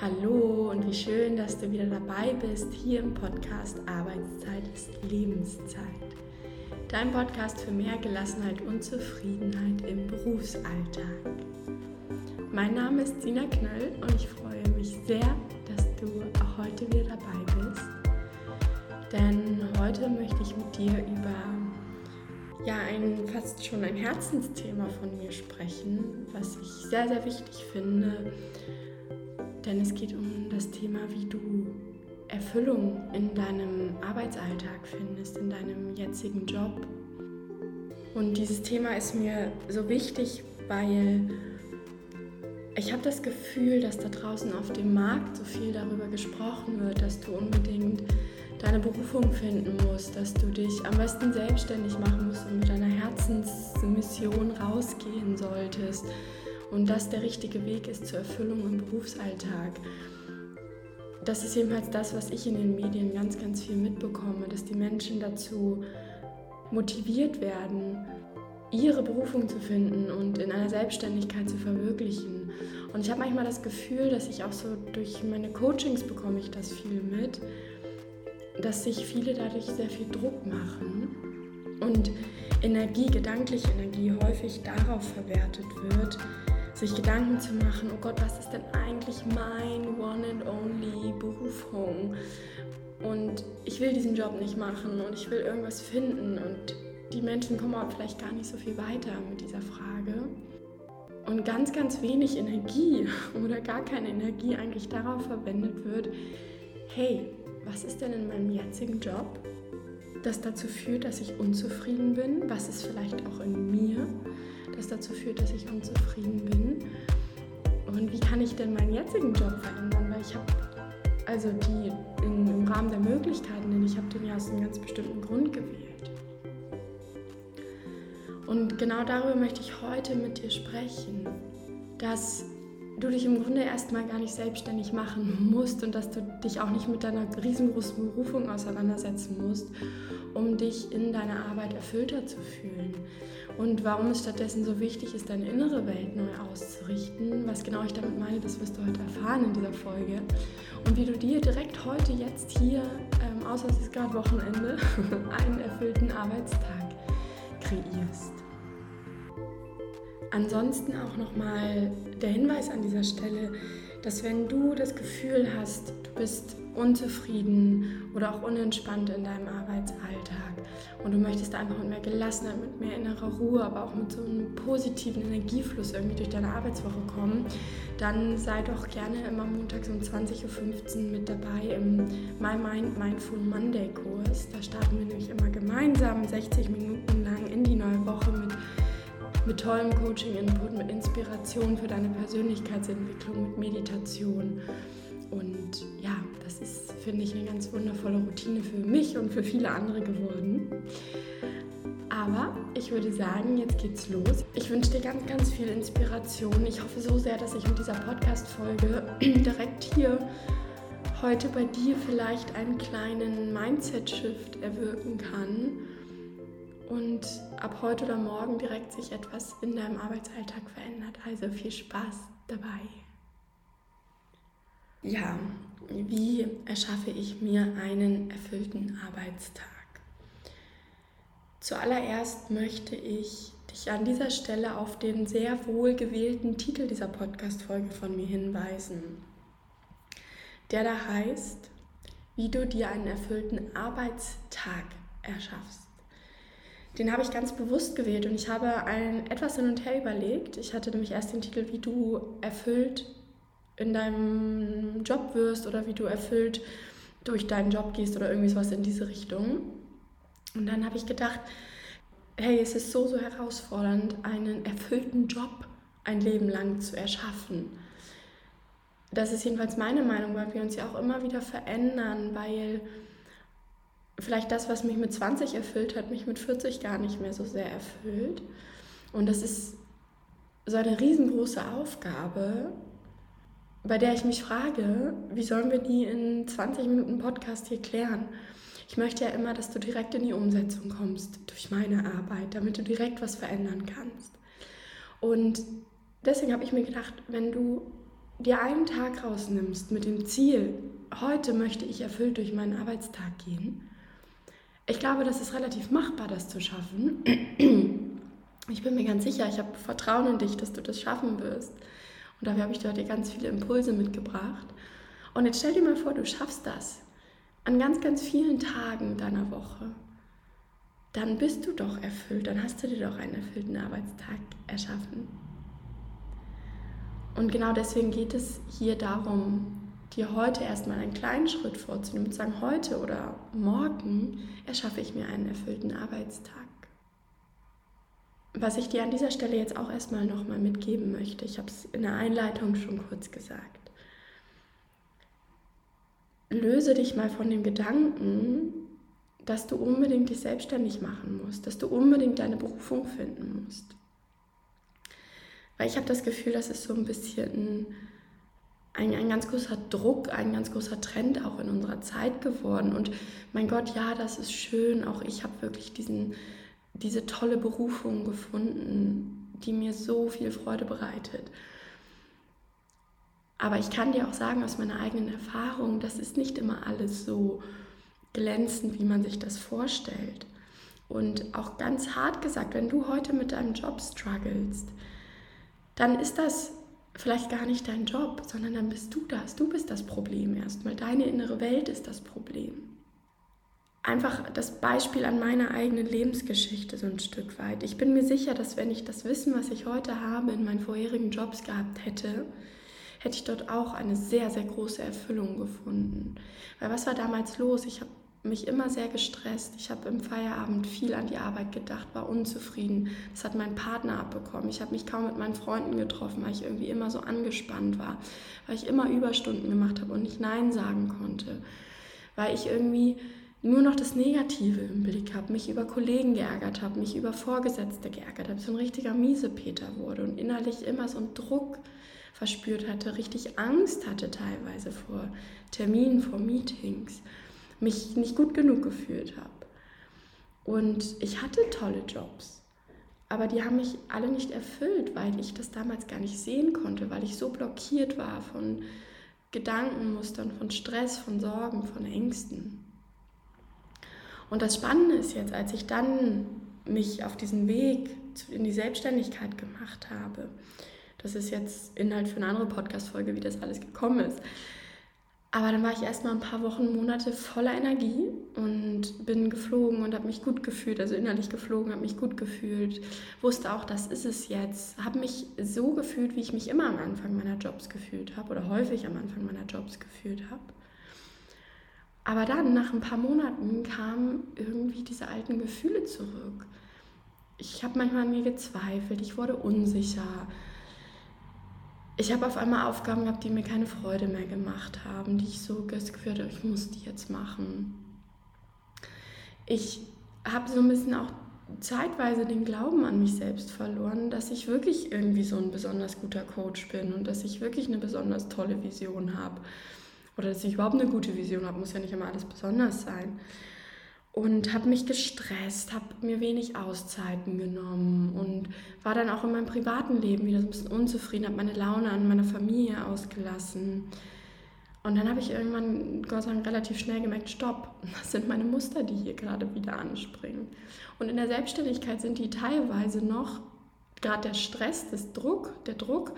Hallo und wie schön, dass du wieder dabei bist hier im Podcast Arbeitszeit ist Lebenszeit. Dein Podcast für mehr Gelassenheit und Zufriedenheit im Berufsalltag. Mein Name ist Sina Knöll und ich freue mich sehr, dass du auch heute wieder dabei bist. Denn heute möchte ich mit dir über ja, ein fast schon ein Herzensthema von mir sprechen, was ich sehr, sehr wichtig finde denn es geht um das Thema, wie du Erfüllung in deinem Arbeitsalltag findest, in deinem jetzigen Job. Und dieses Thema ist mir so wichtig, weil ich habe das Gefühl, dass da draußen auf dem Markt so viel darüber gesprochen wird, dass du unbedingt deine Berufung finden musst, dass du dich am besten selbstständig machen musst und mit deiner Herzensmission rausgehen solltest, und das der richtige Weg ist zur Erfüllung im Berufsalltag. Das ist jedenfalls das, was ich in den Medien ganz, ganz viel mitbekomme, dass die Menschen dazu motiviert werden, ihre Berufung zu finden und in einer Selbstständigkeit zu verwirklichen. Und ich habe manchmal das Gefühl, dass ich auch so durch meine Coachings bekomme ich das viel mit, dass sich viele dadurch sehr viel Druck machen und Energie, gedankliche Energie häufig darauf verwertet wird, sich Gedanken zu machen, oh Gott, was ist denn eigentlich mein One and Only Berufung? Und ich will diesen Job nicht machen und ich will irgendwas finden und die Menschen kommen auch vielleicht gar nicht so viel weiter mit dieser Frage. Und ganz, ganz wenig Energie oder gar keine Energie eigentlich darauf verwendet wird, hey, was ist denn in meinem jetzigen Job, das dazu führt, dass ich unzufrieden bin? Was ist vielleicht auch in mir? Das dazu führt, dass ich unzufrieden bin. Und wie kann ich denn meinen jetzigen Job verändern? Weil ich habe also die in, im Rahmen der Möglichkeiten, denn ich habe den ja aus einem ganz bestimmten Grund gewählt. Und genau darüber möchte ich heute mit dir sprechen, dass du dich im Grunde erstmal gar nicht selbstständig machen musst und dass du dich auch nicht mit deiner riesengroßen Berufung auseinandersetzen musst, um dich in deiner Arbeit erfüllter zu fühlen. Und warum es stattdessen so wichtig ist, deine innere Welt neu auszurichten, was genau ich damit meine, das wirst du heute erfahren in dieser Folge. Und wie du dir direkt heute, jetzt hier, ähm, außer es ist gerade Wochenende, einen erfüllten Arbeitstag kreierst. Ansonsten auch nochmal der Hinweis an dieser Stelle, dass wenn du das Gefühl hast, du bist unzufrieden oder auch unentspannt in deinem Arbeitsalltag und du möchtest einfach mit mehr Gelassenheit, mit mehr innerer Ruhe, aber auch mit so einem positiven Energiefluss irgendwie durch deine Arbeitswoche kommen, dann sei doch gerne immer montags um 20.15 Uhr mit dabei im My Mind Mindful Monday Kurs. Da starten wir nämlich immer gemeinsam 60 Minuten lang in die neue Woche mit mit tollem Coaching-Input, mit Inspiration für deine Persönlichkeitsentwicklung, mit Meditation. Und ja, das ist, finde ich, eine ganz wundervolle Routine für mich und für viele andere geworden. Aber ich würde sagen, jetzt geht's los. Ich wünsche dir ganz, ganz viel Inspiration. Ich hoffe so sehr, dass ich mit dieser Podcast-Folge direkt hier heute bei dir vielleicht einen kleinen Mindset-Shift erwirken kann und ab heute oder morgen direkt sich etwas in deinem Arbeitsalltag verändert. Also viel Spaß dabei. Ja, wie erschaffe ich mir einen erfüllten Arbeitstag? Zuallererst möchte ich dich an dieser Stelle auf den sehr wohl gewählten Titel dieser Podcast-Folge von mir hinweisen, der da heißt, wie du dir einen erfüllten Arbeitstag erschaffst. Den habe ich ganz bewusst gewählt und ich habe ein, etwas hin und her überlegt. Ich hatte nämlich erst den Titel, wie du erfüllt in deinem Job wirst oder wie du erfüllt durch deinen Job gehst oder irgendwie sowas in diese Richtung. Und dann habe ich gedacht, hey, es ist so, so herausfordernd, einen erfüllten Job ein Leben lang zu erschaffen. Das ist jedenfalls meine Meinung, weil wir uns ja auch immer wieder verändern, weil vielleicht das, was mich mit 20 erfüllt hat, mich mit 40 gar nicht mehr so sehr erfüllt. Und das ist so eine riesengroße Aufgabe, bei der ich mich frage, wie sollen wir die in 20 Minuten Podcast hier klären? Ich möchte ja immer, dass du direkt in die Umsetzung kommst durch meine Arbeit, damit du direkt was verändern kannst. Und deswegen habe ich mir gedacht, wenn du dir einen Tag rausnimmst mit dem Ziel, heute möchte ich erfüllt durch meinen Arbeitstag gehen, ich glaube, das ist relativ machbar, das zu schaffen. Ich bin mir ganz sicher, ich habe Vertrauen in dich, dass du das schaffen wirst. Und dafür habe ich dir ganz viele Impulse mitgebracht. Und jetzt stell dir mal vor, du schaffst das an ganz, ganz vielen Tagen deiner Woche. Dann bist du doch erfüllt, dann hast du dir doch einen erfüllten Arbeitstag erschaffen. Und genau deswegen geht es hier darum, dir heute erstmal einen kleinen Schritt vorzunehmen und sagen, heute oder morgen erschaffe ich mir einen erfüllten Arbeitstag. Was ich dir an dieser Stelle jetzt auch erstmal nochmal mitgeben möchte, ich habe es in der Einleitung schon kurz gesagt. Löse dich mal von dem Gedanken, dass du unbedingt dich selbstständig machen musst, dass du unbedingt deine Berufung finden musst. Weil ich habe das Gefühl, das ist so ein bisschen ein, ein ganz großer Druck, ein ganz großer Trend auch in unserer Zeit geworden. Und mein Gott, ja, das ist schön. Auch ich habe wirklich diesen, diese tolle Berufung gefunden, die mir so viel Freude bereitet. Aber ich kann dir auch sagen aus meiner eigenen Erfahrung, das ist nicht immer alles so glänzend, wie man sich das vorstellt. Und auch ganz hart gesagt, wenn du heute mit deinem Job strugglest, dann ist das vielleicht gar nicht dein Job, sondern dann bist du das. Du bist das Problem erstmal. Deine innere Welt ist das Problem. Einfach das Beispiel an meiner eigenen Lebensgeschichte so ein Stück weit. Ich bin mir sicher, dass wenn ich das Wissen, was ich heute habe, in meinen vorherigen Jobs gehabt hätte, hätte ich dort auch eine sehr, sehr große Erfüllung gefunden. Weil was war damals los? Ich habe mich immer sehr gestresst. Ich habe im Feierabend viel an die Arbeit gedacht, war unzufrieden. Das hat mein Partner abbekommen. Ich habe mich kaum mit meinen Freunden getroffen, weil ich irgendwie immer so angespannt war, weil ich immer Überstunden gemacht habe und nicht Nein sagen konnte, weil ich irgendwie nur noch das Negative im Blick habe, mich über Kollegen geärgert habe, mich über Vorgesetzte geärgert habe, so ein richtiger Miesepeter wurde und innerlich immer so einen Druck verspürt hatte, richtig Angst hatte teilweise vor Terminen, vor Meetings mich nicht gut genug gefühlt habe. Und ich hatte tolle Jobs, aber die haben mich alle nicht erfüllt, weil ich das damals gar nicht sehen konnte, weil ich so blockiert war von Gedankenmustern, von Stress, von Sorgen, von Ängsten. Und das Spannende ist jetzt, als ich dann mich auf diesen Weg in die Selbstständigkeit gemacht habe, das ist jetzt Inhalt für eine andere Podcast-Folge, wie das alles gekommen ist. Aber dann war ich erstmal ein paar Wochen, Monate voller Energie und bin geflogen und habe mich gut gefühlt, also innerlich geflogen, habe mich gut gefühlt, wusste auch, das ist es jetzt, habe mich so gefühlt, wie ich mich immer am Anfang meiner Jobs gefühlt habe oder häufig am Anfang meiner Jobs gefühlt habe. Aber dann, nach ein paar Monaten, kamen irgendwie diese alten Gefühle zurück. Ich habe manchmal an mir gezweifelt, ich wurde unsicher ich habe auf einmal Aufgaben gehabt, die mir keine Freude mehr gemacht haben, die ich so geführt habe, ich muss die jetzt machen. Ich habe so ein bisschen auch zeitweise den Glauben an mich selbst verloren, dass ich wirklich irgendwie so ein besonders guter Coach bin und dass ich wirklich eine besonders tolle Vision habe. Oder dass ich überhaupt eine gute Vision habe, muss ja nicht immer alles besonders sein und habe mich gestresst, habe mir wenig Auszeiten genommen und war dann auch in meinem privaten Leben wieder so ein bisschen unzufrieden, habe meine Laune an meiner Familie ausgelassen. Und dann habe ich irgendwann, Gott sei Dank, relativ schnell gemerkt, stopp, das sind meine Muster, die hier gerade wieder anspringen. Und in der Selbstständigkeit sind die teilweise noch, gerade der Stress, das Druck, der Druck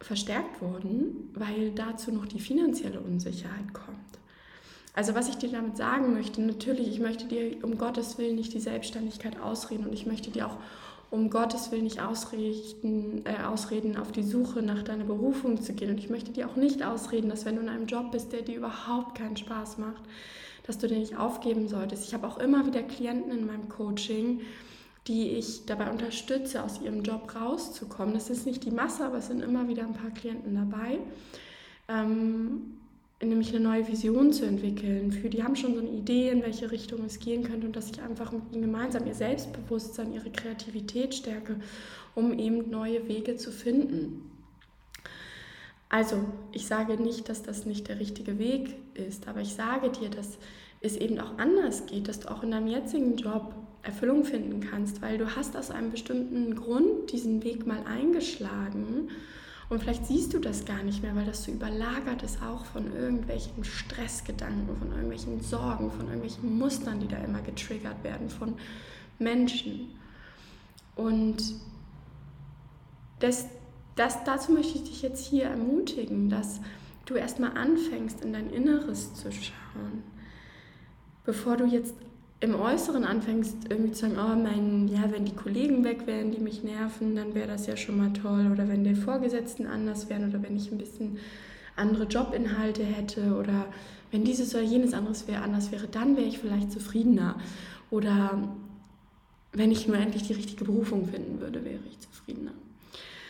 verstärkt worden, weil dazu noch die finanzielle Unsicherheit kommt. Also was ich dir damit sagen möchte, natürlich, ich möchte dir um Gottes Willen nicht die Selbstständigkeit ausreden und ich möchte dir auch um Gottes Willen nicht ausrichten, äh, ausreden, auf die Suche nach deiner Berufung zu gehen. Und ich möchte dir auch nicht ausreden, dass wenn du in einem Job bist, der dir überhaupt keinen Spaß macht, dass du den nicht aufgeben solltest. Ich habe auch immer wieder Klienten in meinem Coaching, die ich dabei unterstütze, aus ihrem Job rauszukommen. Das ist nicht die Masse, aber es sind immer wieder ein paar Klienten dabei. Ähm, nämlich eine neue Vision zu entwickeln. Für die haben schon so eine Idee, in welche Richtung es gehen könnte und dass ich einfach mit ihnen gemeinsam ihr Selbstbewusstsein, ihre Kreativität stärke, um eben neue Wege zu finden. Also, ich sage nicht, dass das nicht der richtige Weg ist, aber ich sage dir, dass es eben auch anders geht, dass du auch in deinem jetzigen Job Erfüllung finden kannst, weil du hast aus einem bestimmten Grund diesen Weg mal eingeschlagen Und vielleicht siehst du das gar nicht mehr, weil das so überlagert ist auch von irgendwelchen Stressgedanken, von irgendwelchen Sorgen, von irgendwelchen Mustern, die da immer getriggert werden, von Menschen. Und das, das, dazu möchte ich dich jetzt hier ermutigen, dass du erstmal anfängst, in dein Inneres zu schauen, bevor du jetzt im Äußeren anfängst, irgendwie zu sagen, oh mein, ja, wenn die Kollegen weg wären, die mich nerven, dann wäre das ja schon mal toll. Oder wenn die Vorgesetzten anders wären oder wenn ich ein bisschen andere Jobinhalte hätte oder wenn dieses oder jenes anderes wäre, anders wäre, dann wäre ich vielleicht zufriedener. Oder wenn ich nur endlich die richtige Berufung finden würde, wäre ich zufriedener.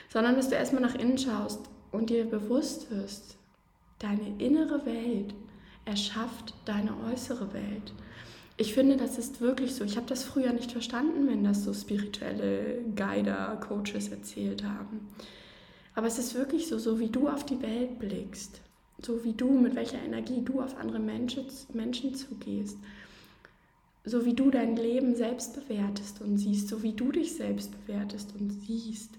Sondern dass du erstmal nach innen schaust und dir bewusst wirst, deine innere Welt erschafft deine äußere Welt. Ich finde, das ist wirklich so. Ich habe das früher nicht verstanden, wenn das so spirituelle Guider, Coaches erzählt haben. Aber es ist wirklich so, so wie du auf die Welt blickst, so wie du, mit welcher Energie du auf andere Menschen, Menschen zugehst, so wie du dein Leben selbst bewertest und siehst, so wie du dich selbst bewertest und siehst,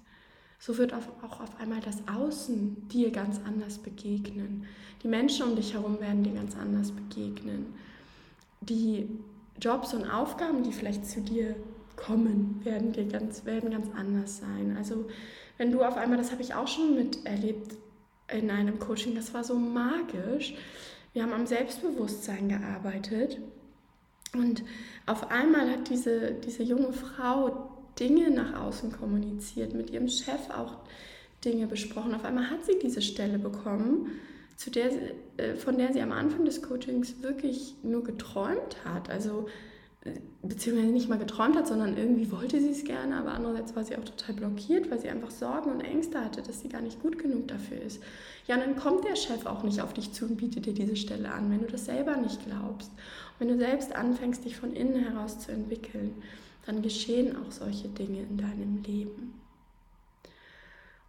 so wird auch auf einmal das Außen dir ganz anders begegnen. Die Menschen um dich herum werden dir ganz anders begegnen. Die Jobs und Aufgaben, die vielleicht zu dir kommen, werden dir ganz, werden ganz anders sein. Also wenn du auf einmal, das habe ich auch schon miterlebt in einem Coaching, das war so magisch. Wir haben am Selbstbewusstsein gearbeitet und auf einmal hat diese, diese junge Frau Dinge nach außen kommuniziert, mit ihrem Chef auch Dinge besprochen. Auf einmal hat sie diese Stelle bekommen zu der, äh, von der sie am Anfang des Coachings wirklich nur geträumt hat. Also äh, beziehungsweise nicht mal geträumt hat, sondern irgendwie wollte sie es gerne, aber andererseits war sie auch total blockiert, weil sie einfach Sorgen und Ängste hatte, dass sie gar nicht gut genug dafür ist. Ja, und dann kommt der Chef auch nicht auf dich zu und bietet dir diese Stelle an, wenn du das selber nicht glaubst. Und wenn du selbst anfängst, dich von innen heraus zu entwickeln, dann geschehen auch solche Dinge in deinem Leben.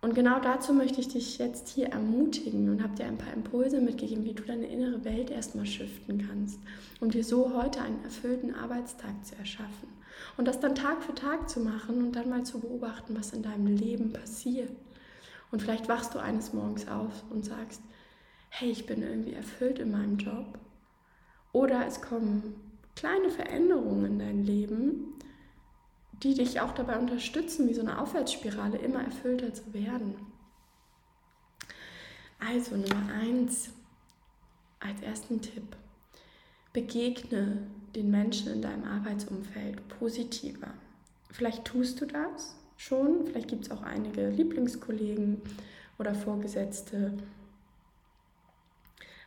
Und genau dazu möchte ich dich jetzt hier ermutigen und habe dir ein paar Impulse mitgegeben, wie du deine innere Welt erstmal shiften kannst, um dir so heute einen erfüllten Arbeitstag zu erschaffen. Und das dann Tag für Tag zu machen und dann mal zu beobachten, was in deinem Leben passiert. Und vielleicht wachst du eines Morgens auf und sagst, hey, ich bin irgendwie erfüllt in meinem Job. Oder es kommen kleine Veränderungen in dein Leben, die dich auch dabei unterstützen, wie so eine Aufwärtsspirale immer erfüllter zu werden. Also Nummer eins als ersten Tipp. Begegne den Menschen in deinem Arbeitsumfeld positiver. Vielleicht tust du das schon, vielleicht gibt es auch einige Lieblingskollegen oder Vorgesetzte.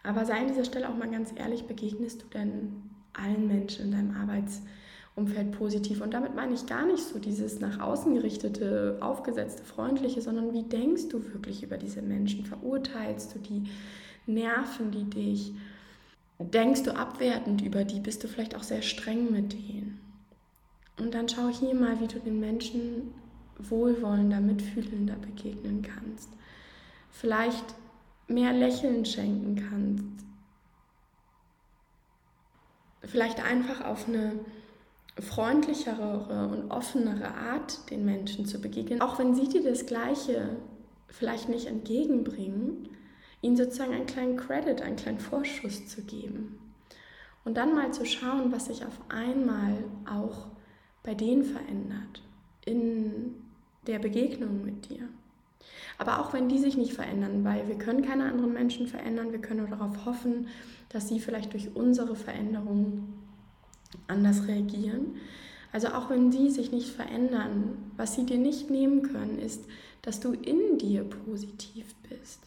Aber sei an dieser Stelle auch mal ganz ehrlich, begegnest du denn allen Menschen in deinem Arbeitsumfeld? Umfeld positiv. Und damit meine ich gar nicht so dieses nach außen gerichtete, aufgesetzte, freundliche, sondern wie denkst du wirklich über diese Menschen? Verurteilst du die? Nerven die dich? Denkst du abwertend über die? Bist du vielleicht auch sehr streng mit denen? Und dann schau hier mal, wie du den Menschen wohlwollender, mitfühlender begegnen kannst. Vielleicht mehr Lächeln schenken kannst. Vielleicht einfach auf eine freundlichere und offenere Art den Menschen zu begegnen, auch wenn sie dir das Gleiche vielleicht nicht entgegenbringen, ihnen sozusagen einen kleinen Credit, einen kleinen Vorschuss zu geben. Und dann mal zu schauen, was sich auf einmal auch bei denen verändert in der Begegnung mit dir. Aber auch wenn die sich nicht verändern, weil wir können keine anderen Menschen verändern, wir können nur darauf hoffen, dass sie vielleicht durch unsere Veränderungen anders reagieren. Also auch wenn sie sich nicht verändern, was sie dir nicht nehmen können, ist, dass du in dir positiv bist.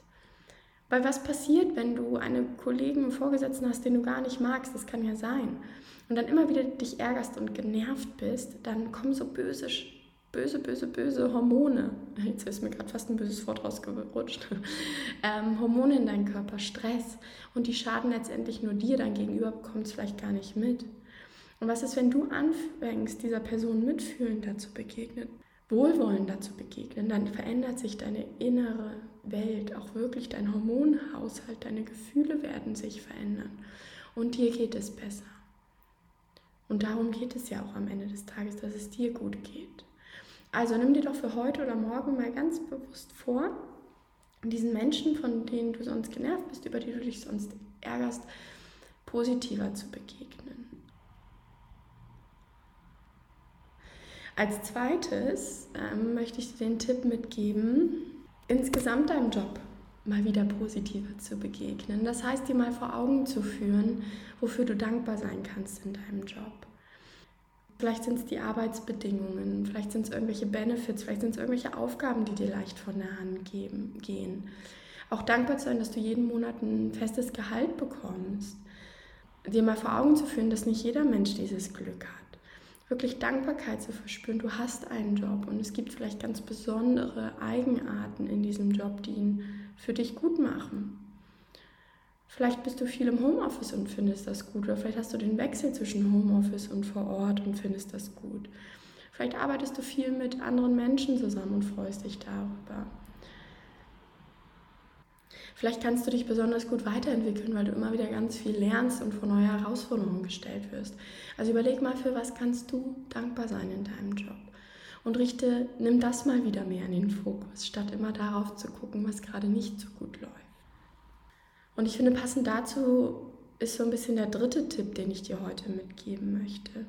Weil was passiert, wenn du einen Kollegen, einen Vorgesetzten hast, den du gar nicht magst, das kann ja sein, und dann immer wieder dich ärgerst und genervt bist, dann kommen so böse, böse, böse, böse Hormone, jetzt ist mir gerade fast ein böses Wort rausgerutscht, ähm, Hormone in deinen Körper, Stress, und die schaden letztendlich nur dir, dein Gegenüber bekommt es vielleicht gar nicht mit. Und was ist, wenn du anfängst, dieser Person mitfühlender zu begegnen, wohlwollender zu begegnen, dann verändert sich deine innere Welt, auch wirklich dein Hormonhaushalt, deine Gefühle werden sich verändern und dir geht es besser. Und darum geht es ja auch am Ende des Tages, dass es dir gut geht. Also nimm dir doch für heute oder morgen mal ganz bewusst vor, diesen Menschen, von denen du sonst genervt bist, über die du dich sonst ärgerst, positiver zu begegnen. Als zweites ähm, möchte ich dir den Tipp mitgeben, insgesamt deinem Job mal wieder positiver zu begegnen. Das heißt, dir mal vor Augen zu führen, wofür du dankbar sein kannst in deinem Job. Vielleicht sind es die Arbeitsbedingungen, vielleicht sind es irgendwelche Benefits, vielleicht sind es irgendwelche Aufgaben, die dir leicht von der Hand geben, gehen. Auch dankbar zu sein, dass du jeden Monat ein festes Gehalt bekommst. Dir mal vor Augen zu führen, dass nicht jeder Mensch dieses Glück hat wirklich Dankbarkeit zu verspüren. Du hast einen Job und es gibt vielleicht ganz besondere Eigenarten in diesem Job, die ihn für dich gut machen. Vielleicht bist du viel im Homeoffice und findest das gut oder vielleicht hast du den Wechsel zwischen Homeoffice und vor Ort und findest das gut. Vielleicht arbeitest du viel mit anderen Menschen zusammen und freust dich darüber. Vielleicht kannst du dich besonders gut weiterentwickeln, weil du immer wieder ganz viel lernst und vor neue Herausforderungen gestellt wirst. Also überleg mal, für was kannst du dankbar sein in deinem Job. Und richte, nimm das mal wieder mehr in den Fokus, statt immer darauf zu gucken, was gerade nicht so gut läuft. Und ich finde, passend dazu ist so ein bisschen der dritte Tipp, den ich dir heute mitgeben möchte.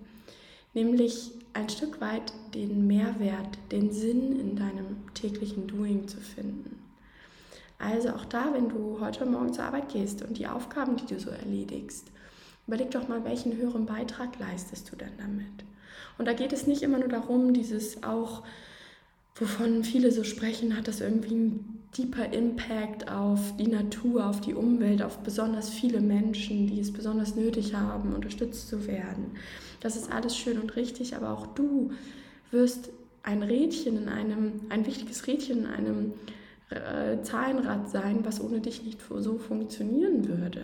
Nämlich ein Stück weit den Mehrwert, den Sinn in deinem täglichen Doing zu finden. Also auch da, wenn du heute Morgen zur Arbeit gehst und die Aufgaben, die du so erledigst, überleg doch mal, welchen höheren Beitrag leistest du denn damit? Und da geht es nicht immer nur darum, dieses auch, wovon viele so sprechen, hat das irgendwie einen deeper Impact auf die Natur, auf die Umwelt, auf besonders viele Menschen, die es besonders nötig haben, unterstützt zu werden. Das ist alles schön und richtig, aber auch du wirst ein Rädchen in einem, ein wichtiges Rädchen in einem äh, Zahlenrad sein, was ohne dich nicht so funktionieren würde.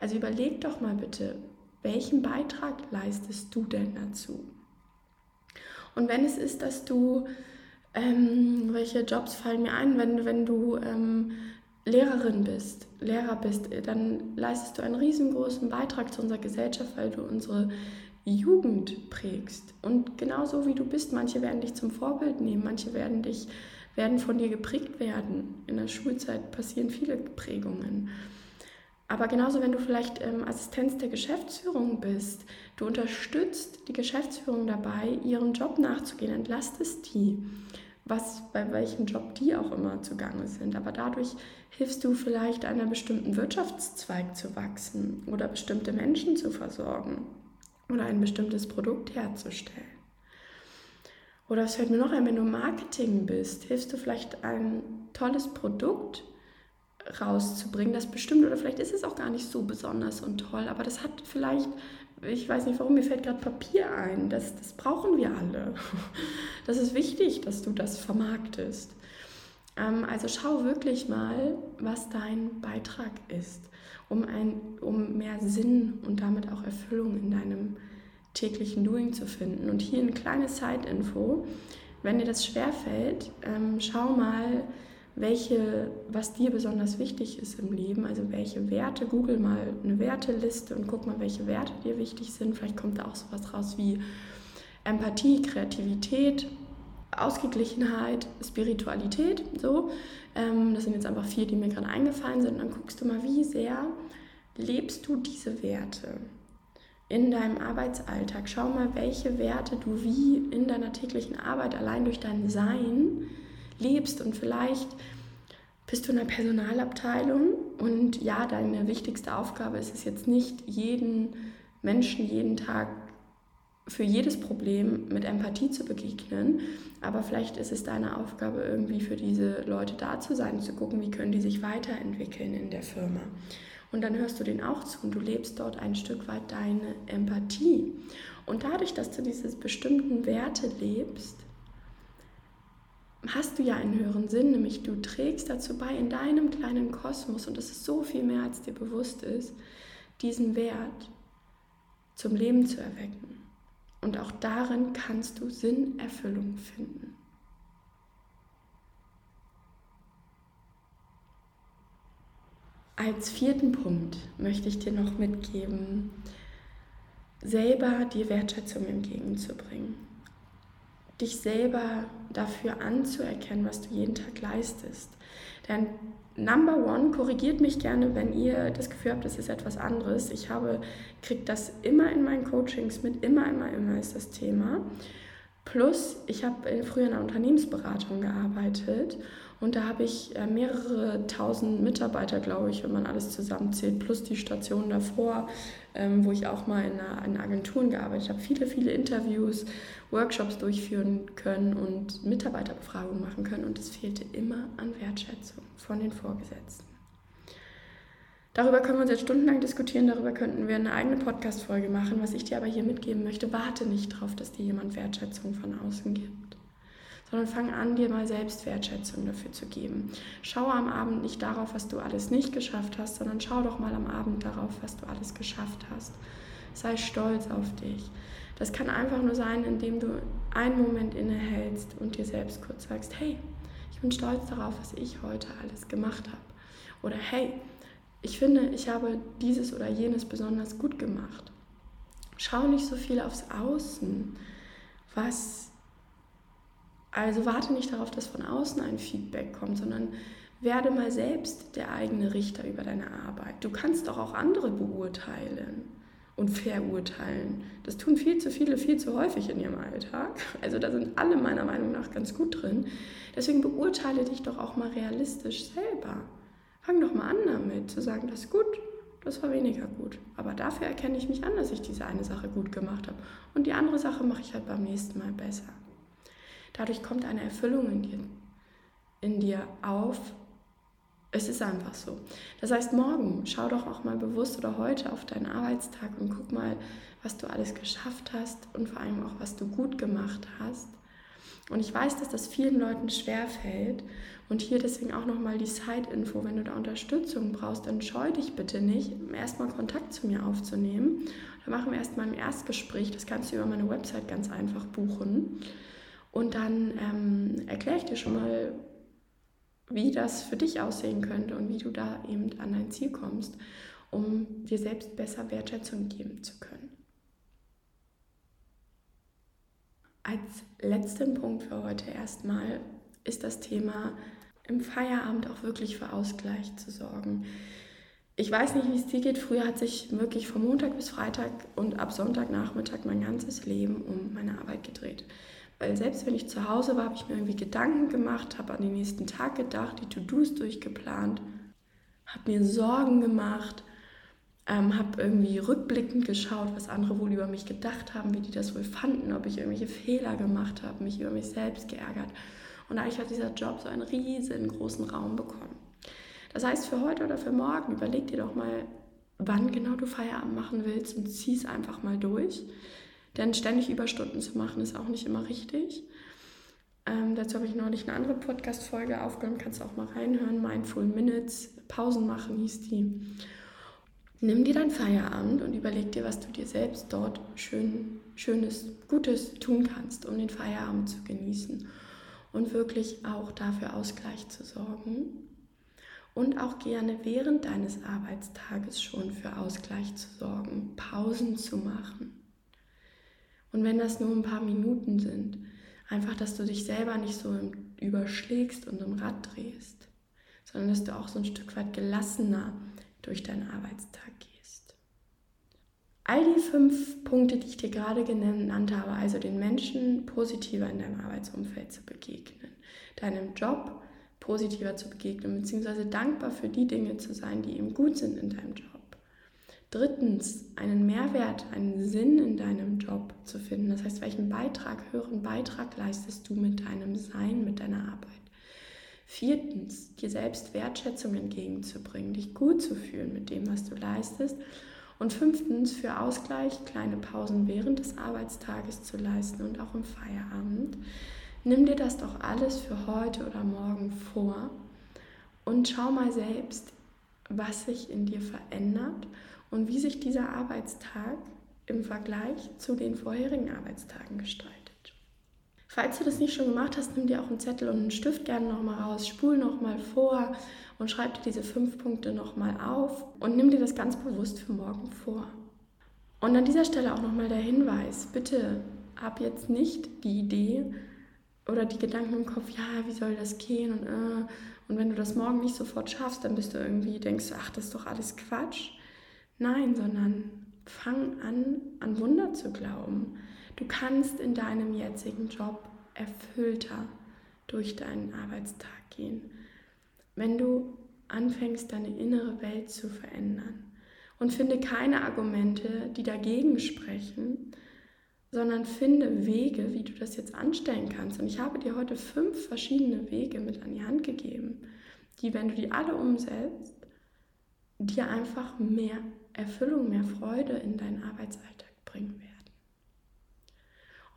Also überleg doch mal bitte, welchen Beitrag leistest du denn dazu? Und wenn es ist, dass du, ähm, welche Jobs fallen mir ein, wenn, wenn du ähm, Lehrerin bist, Lehrer bist, dann leistest du einen riesengroßen Beitrag zu unserer Gesellschaft, weil du unsere Jugend prägst. Und genauso wie du bist, manche werden dich zum Vorbild nehmen, manche werden dich werden von dir geprägt werden. In der Schulzeit passieren viele Prägungen. Aber genauso, wenn du vielleicht ähm, Assistenz der Geschäftsführung bist, du unterstützt die Geschäftsführung dabei, ihrem Job nachzugehen, entlastest die, was bei welchem Job die auch immer zugange sind. Aber dadurch hilfst du vielleicht einem bestimmten Wirtschaftszweig zu wachsen oder bestimmte Menschen zu versorgen oder ein bestimmtes Produkt herzustellen. Oder es fällt mir noch ein, wenn du Marketing bist, hilfst du vielleicht ein tolles Produkt rauszubringen, das bestimmt, oder vielleicht ist es auch gar nicht so besonders und toll, aber das hat vielleicht, ich weiß nicht warum, mir fällt gerade Papier ein, das, das brauchen wir alle. Das ist wichtig, dass du das vermarktest. Ähm, also schau wirklich mal, was dein Beitrag ist, um, ein, um mehr Sinn und damit auch Erfüllung in deinem täglichen Doing zu finden. Und hier eine kleine Side-Info. Wenn dir das schwerfällt, ähm, schau mal, welche, was dir besonders wichtig ist im Leben, also welche Werte, google mal eine Werteliste und guck mal, welche Werte dir wichtig sind. Vielleicht kommt da auch sowas raus wie Empathie, Kreativität, Ausgeglichenheit, Spiritualität, so. Ähm, das sind jetzt einfach vier, die mir gerade eingefallen sind. Und dann guckst du mal, wie sehr lebst du diese Werte? In deinem Arbeitsalltag. Schau mal, welche Werte du wie in deiner täglichen Arbeit allein durch dein Sein lebst und vielleicht bist du in der Personalabteilung und ja, deine wichtigste Aufgabe ist es jetzt nicht, jeden Menschen jeden Tag für jedes Problem mit Empathie zu begegnen, aber vielleicht ist es deine Aufgabe, irgendwie für diese Leute da zu sein, zu gucken, wie können die sich weiterentwickeln in der Firma. Und dann hörst du den auch zu und du lebst dort ein Stück weit deine Empathie. Und dadurch, dass du diese bestimmten Werte lebst, hast du ja einen höheren Sinn, nämlich du trägst dazu bei in deinem kleinen Kosmos, und das ist so viel mehr, als dir bewusst ist, diesen Wert zum Leben zu erwecken. Und auch darin kannst du Sinnerfüllung finden. Als vierten Punkt möchte ich dir noch mitgeben, selber die Wertschätzung entgegenzubringen. dich selber dafür anzuerkennen, was du jeden Tag leistest. Denn Number One, korrigiert mich gerne, wenn ihr das Gefühl habt, das ist etwas anderes. Ich habe, kriege das immer in meinen Coachings mit, immer, immer, immer ist das Thema. Plus, ich habe früher in einer Unternehmensberatung gearbeitet und da habe ich äh, mehrere tausend Mitarbeiter, glaube ich, wenn man alles zusammenzählt, plus die Stationen davor, ähm, wo ich auch mal in, einer, in Agenturen gearbeitet habe, viele, viele Interviews, Workshops durchführen können und Mitarbeiterbefragungen machen können. Und es fehlte immer an Wertschätzung von den Vorgesetzten. Darüber können wir uns jetzt stundenlang diskutieren, darüber könnten wir eine eigene Podcast-Folge machen. Was ich dir aber hier mitgeben möchte, warte nicht darauf, dass dir jemand Wertschätzung von außen gibt sondern fang an, dir mal selbst Wertschätzung dafür zu geben. Schau am Abend nicht darauf, was du alles nicht geschafft hast, sondern schau doch mal am Abend darauf, was du alles geschafft hast. Sei stolz auf dich. Das kann einfach nur sein, indem du einen Moment innehältst und dir selbst kurz sagst, hey, ich bin stolz darauf, was ich heute alles gemacht habe. Oder hey, ich finde, ich habe dieses oder jenes besonders gut gemacht. Schau nicht so viel aufs Außen, was also warte nicht darauf, dass von außen ein Feedback kommt, sondern werde mal selbst der eigene Richter über deine Arbeit. Du kannst doch auch andere beurteilen und verurteilen. Das tun viel zu viele, viel zu häufig in ihrem Alltag. Also da sind alle meiner Meinung nach ganz gut drin. Deswegen beurteile dich doch auch mal realistisch selber. Fang doch mal an damit, zu sagen, das ist gut, das war weniger gut. Aber dafür erkenne ich mich an, dass ich diese eine Sache gut gemacht habe. Und die andere Sache mache ich halt beim nächsten Mal besser. Dadurch kommt eine Erfüllung in dir, in dir auf. Es ist einfach so. Das heißt, morgen schau doch auch mal bewusst oder heute auf deinen Arbeitstag und guck mal, was du alles geschafft hast und vor allem auch, was du gut gemacht hast. Und ich weiß, dass das vielen Leuten schwer fällt. Und hier deswegen auch nochmal die Side-Info. Wenn du da Unterstützung brauchst, dann scheu dich bitte nicht, erstmal Kontakt zu mir aufzunehmen. Da machen wir erstmal ein Erstgespräch. Das kannst du über meine Website ganz einfach buchen. Und dann ähm, erkläre ich dir schon mal, wie das für dich aussehen könnte und wie du da eben an dein Ziel kommst, um dir selbst besser Wertschätzung geben zu können. Als letzten Punkt für heute erstmal ist das Thema im Feierabend auch wirklich für Ausgleich zu sorgen. Ich weiß nicht, wie es dir geht. Früher hat sich wirklich von Montag bis Freitag und ab Sonntagnachmittag mein ganzes Leben um meine Arbeit gedreht. Weil selbst wenn ich zu Hause war, habe ich mir irgendwie Gedanken gemacht, habe an den nächsten Tag gedacht, die To-Dos durchgeplant, habe mir Sorgen gemacht, ähm, habe irgendwie rückblickend geschaut, was andere wohl über mich gedacht haben, wie die das wohl fanden, ob ich irgendwelche Fehler gemacht habe, mich über mich selbst geärgert. Und eigentlich hat dieser Job so einen riesengroßen Raum bekommen. Das heißt, für heute oder für morgen, überleg dir doch mal, wann genau du Feierabend machen willst und zieh es einfach mal durch. Denn ständig Überstunden zu machen ist auch nicht immer richtig. Ähm, dazu habe ich neulich eine andere Podcast-Folge aufgenommen, kannst du auch mal reinhören. Mindful Minutes, Pausen machen hieß die. Nimm dir dein Feierabend und überleg dir, was du dir selbst dort schön, Schönes, Gutes tun kannst, um den Feierabend zu genießen und wirklich auch dafür Ausgleich zu sorgen. Und auch gerne während deines Arbeitstages schon für Ausgleich zu sorgen, Pausen zu machen. Und wenn das nur ein paar Minuten sind, einfach, dass du dich selber nicht so überschlägst und im Rad drehst, sondern dass du auch so ein Stück weit gelassener durch deinen Arbeitstag gehst. All die fünf Punkte, die ich dir gerade genannt habe, also den Menschen positiver in deinem Arbeitsumfeld zu begegnen, deinem Job positiver zu begegnen, beziehungsweise dankbar für die Dinge zu sein, die eben gut sind in deinem Job Drittens, einen Mehrwert, einen Sinn in deinem Job zu finden. Das heißt, welchen Beitrag, höheren Beitrag leistest du mit deinem Sein, mit deiner Arbeit. Viertens, dir selbst Wertschätzung entgegenzubringen, dich gut zu fühlen mit dem, was du leistest. Und fünftens, für Ausgleich kleine Pausen während des Arbeitstages zu leisten und auch im Feierabend. Nimm dir das doch alles für heute oder morgen vor und schau mal selbst, was sich in dir verändert und wie sich dieser Arbeitstag im Vergleich zu den vorherigen Arbeitstagen gestaltet. Falls du das nicht schon gemacht hast, nimm dir auch einen Zettel und einen Stift gerne nochmal raus, spul nochmal vor und schreib dir diese fünf Punkte nochmal auf und nimm dir das ganz bewusst für morgen vor. Und an dieser Stelle auch nochmal der Hinweis, bitte hab jetzt nicht die Idee, oder die Gedanken im Kopf, ja, wie soll das gehen und äh, und wenn du das morgen nicht sofort schaffst, dann bist du irgendwie, denkst du, ach, das ist doch alles Quatsch. Nein, sondern fang an, an Wunder zu glauben. Du kannst in deinem jetzigen Job erfüllter durch deinen Arbeitstag gehen, wenn du anfängst, deine innere Welt zu verändern. Und finde keine Argumente, die dagegen sprechen, sondern finde Wege, wie du das jetzt anstellen kannst. Und ich habe dir heute fünf verschiedene Wege mit an die Hand gegeben, die, wenn du die alle umsetzt, dir einfach mehr Erfüllung, mehr Freude in deinen Arbeitsalltag bringen werden.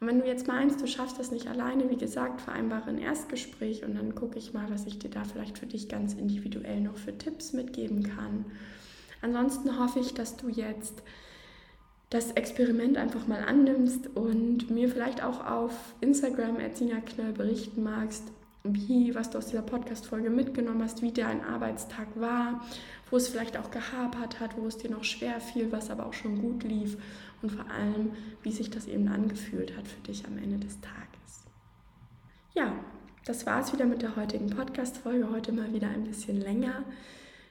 Und wenn du jetzt meinst, du schaffst das nicht alleine, wie gesagt, vereinbare ein Erstgespräch und dann gucke ich mal, was ich dir da vielleicht für dich ganz individuell noch für Tipps mitgeben kann. Ansonsten hoffe ich, dass du jetzt das Experiment einfach mal annimmst und mir vielleicht auch auf Instagram Erzina Knöll berichten magst, wie, was du aus dieser Podcast-Folge mitgenommen hast, wie dein Arbeitstag war, wo es vielleicht auch gehapert hat, wo es dir noch schwer fiel, was aber auch schon gut lief und vor allem, wie sich das eben angefühlt hat für dich am Ende des Tages. Ja, das war es wieder mit der heutigen Podcast-Folge. Heute mal wieder ein bisschen länger.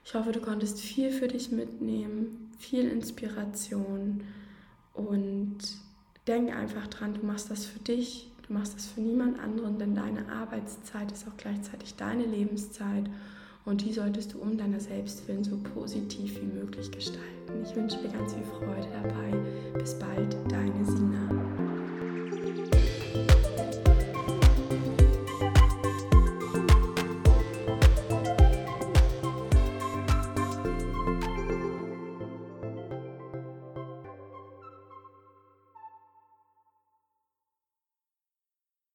Ich hoffe, du konntest viel für dich mitnehmen, viel Inspiration und denk einfach dran, du machst das für dich, du machst das für niemand anderen, denn deine Arbeitszeit ist auch gleichzeitig deine Lebenszeit und die solltest du um deiner selbst willen so positiv wie möglich gestalten. Ich wünsche dir ganz viel Freude dabei. Bis bald, deine Sina.